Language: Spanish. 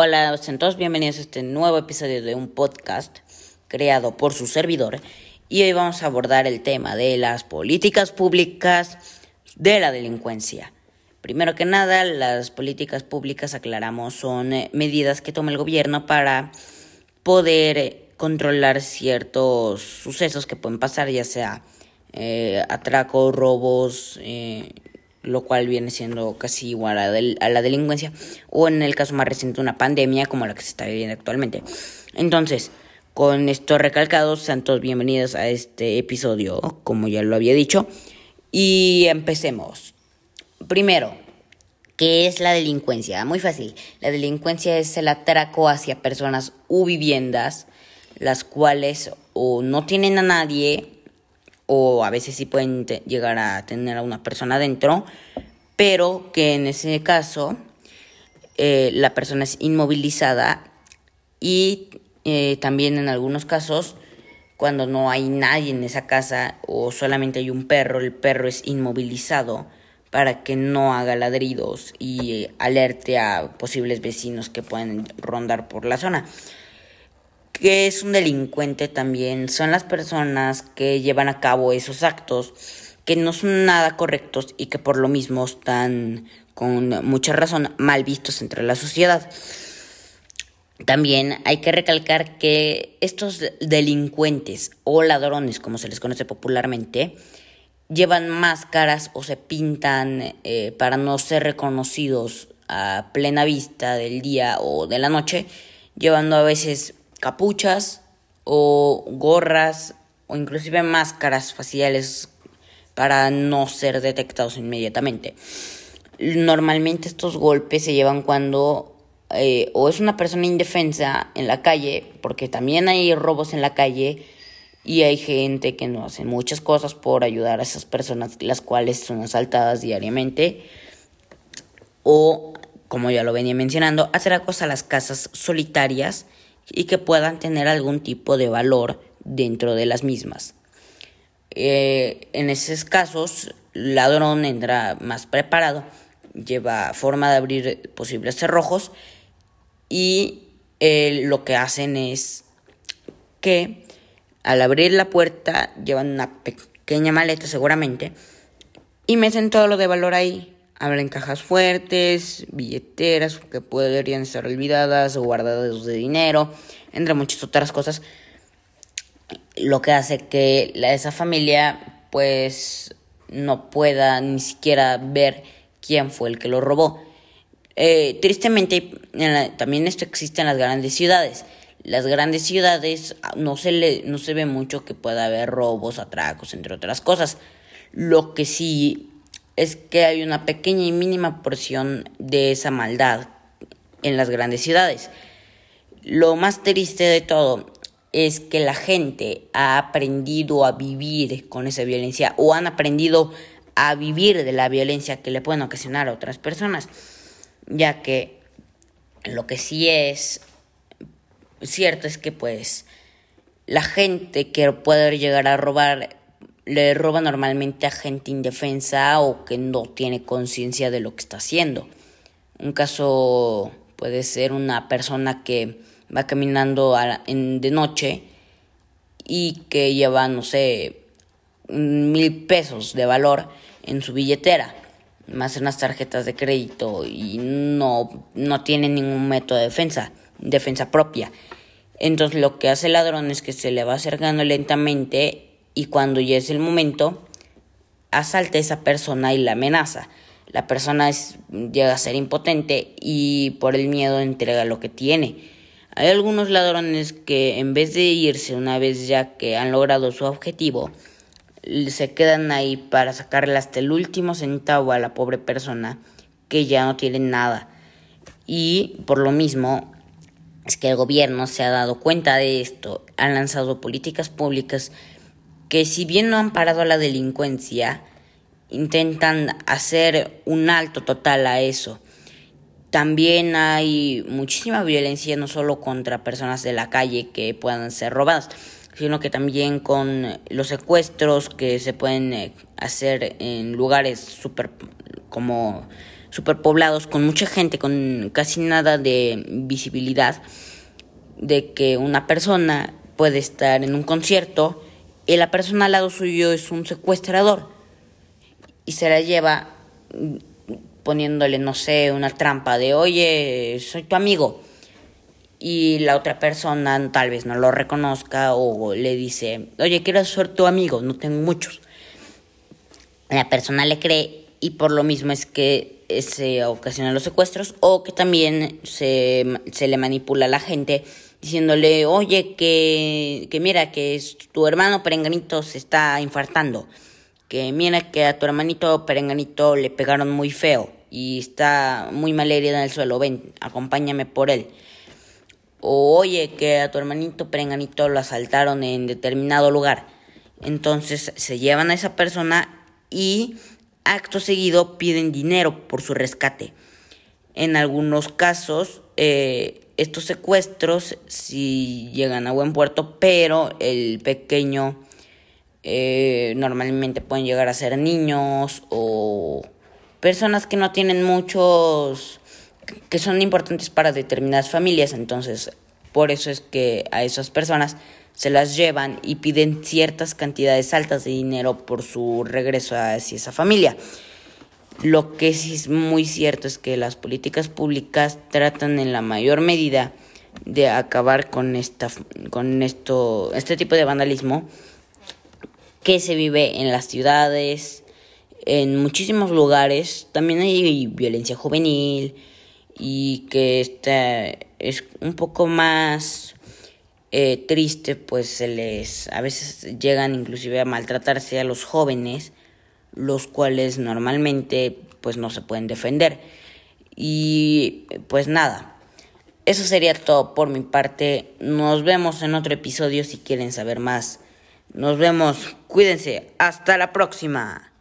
Hola, todos bienvenidos a este nuevo episodio de un podcast creado por su servidor y hoy vamos a abordar el tema de las políticas públicas de la delincuencia. Primero que nada, las políticas públicas, aclaramos, son eh, medidas que toma el gobierno para poder eh, controlar ciertos sucesos que pueden pasar, ya sea eh, atracos, robos, eh, lo cual viene siendo casi igual a, a, la delincuencia, o en el caso más reciente una pandemia como la que se está viviendo actualmente. Entonces, con esto recalcado, sean todos bienvenidos a este episodio, como ya lo había dicho, y empecemos. Primero, ¿qué es la delincuencia? Muy fácil, la delincuencia es el atraco hacia personas u viviendas, las cuales o no tienen a nadie, o a veces sí pueden llegar a tener a una persona dentro, pero que en ese caso eh, la persona es inmovilizada y eh, también en algunos casos cuando no hay nadie en esa casa o solamente hay un perro, el perro es inmovilizado para que no haga ladridos y alerte a posibles vecinos que pueden rondar por la zona que es un delincuente también son las personas que llevan a cabo esos actos que no son nada correctos y que por lo mismo están con mucha razón mal vistos entre la sociedad. También hay que recalcar que estos delincuentes o ladrones, como se les conoce popularmente, llevan máscaras o se pintan eh, para no ser reconocidos a plena vista del día o de la noche, llevando a veces capuchas o gorras o inclusive máscaras faciales para no ser detectados inmediatamente. Normalmente estos golpes se llevan cuando eh, o es una persona indefensa en la calle, porque también hay robos en la calle y hay gente que no hace muchas cosas por ayudar a esas personas, las cuales son asaltadas diariamente, o como ya lo venía mencionando, hacer cosas a las casas solitarias y que puedan tener algún tipo de valor dentro de las mismas. Eh, en esos casos, el ladrón entra más preparado, lleva forma de abrir posibles cerrojos y eh, lo que hacen es que al abrir la puerta llevan una pequeña maleta seguramente y meten todo lo de valor ahí Abren cajas fuertes, billeteras que podrían estar olvidadas o guardadas de dinero, entre muchas otras cosas. Lo que hace que esa familia pues no pueda ni siquiera ver quién fue el que lo robó. Eh, tristemente, también esto existe en las grandes ciudades. Las grandes ciudades ah, no se, le, no se ve mucho que pueda haber robos, atracos, entre otras cosas. Lo que sí es que hay una pequeña y mínima porción de esa maldad en las grandes ciudades. Lo más triste de todo es que la gente ha aprendido a vivir con esa violencia o han aprendido a vivir de la violencia que le pueden ocasionar a otras personas, ya que lo que sí es cierto es que pues la gente que puede llegar a robar le roba normalmente a gente indefensa o que no tiene conciencia de lo que está haciendo. Un caso puede ser una persona que va caminando en, de noche y que lleva, no sé, mil pesos de valor en su billetera, más unas tarjetas de crédito y no, no tiene ningún método de defensa, defensa propia. Entonces lo que hace el ladrón es que se le va acercando lentamente y cuando ya es el momento, asalta a esa persona y la amenaza. La persona llega a ser impotente y por el miedo entrega lo que tiene. Hay algunos ladrones que en vez de irse una vez ya que han logrado su objetivo, se quedan ahí para sacarle hasta el último centavo a la pobre persona que ya no tiene nada. Y por lo mismo es que el gobierno se ha dado cuenta de esto, han lanzado políticas públicas que si bien no han parado la delincuencia, intentan hacer un alto total a eso. También hay muchísima violencia no solo contra personas de la calle que puedan ser robadas, sino que también con los secuestros que se pueden eh, hacer en lugares súper como superpoblados, con mucha gente, con casi nada de visibilidad, de que una persona puede estar en un concierto y la persona al lado suyo es un secuestrador y se la lleva poniéndole, no sé, una trampa de, oye, soy tu amigo. Y la otra persona tal vez no lo reconozca o le dice, oye, quiero ser tu amigo, no tengo muchos. La persona le cree y por lo mismo es que se ocasionan los secuestros o que también se, se le manipula a la gente diciéndole, oye, que, que mira, que tu hermano Perenganito se está infartando, que mira que a tu hermanito Perenganito le pegaron muy feo y está muy mal herida en el suelo, ven, acompáñame por él. O oye, que a tu hermanito Perenganito lo asaltaron en determinado lugar. Entonces se llevan a esa persona y acto seguido piden dinero por su rescate. En algunos casos, eh, estos secuestros sí llegan a buen puerto, pero el pequeño eh, normalmente pueden llegar a ser niños o personas que no tienen muchos, que son importantes para determinadas familias. Entonces, por eso es que a esas personas se las llevan y piden ciertas cantidades altas de dinero por su regreso hacia esa familia. Lo que sí es muy cierto es que las políticas públicas tratan en la mayor medida de acabar con esta con esto este tipo de vandalismo que se vive en las ciudades, en muchísimos lugares, también hay violencia juvenil y que esta es un poco más eh, triste, pues se les a veces llegan inclusive a maltratarse a los jóvenes los cuales normalmente pues no se pueden defender. Y pues nada, eso sería todo por mi parte. Nos vemos en otro episodio si quieren saber más. Nos vemos, cuídense, hasta la próxima.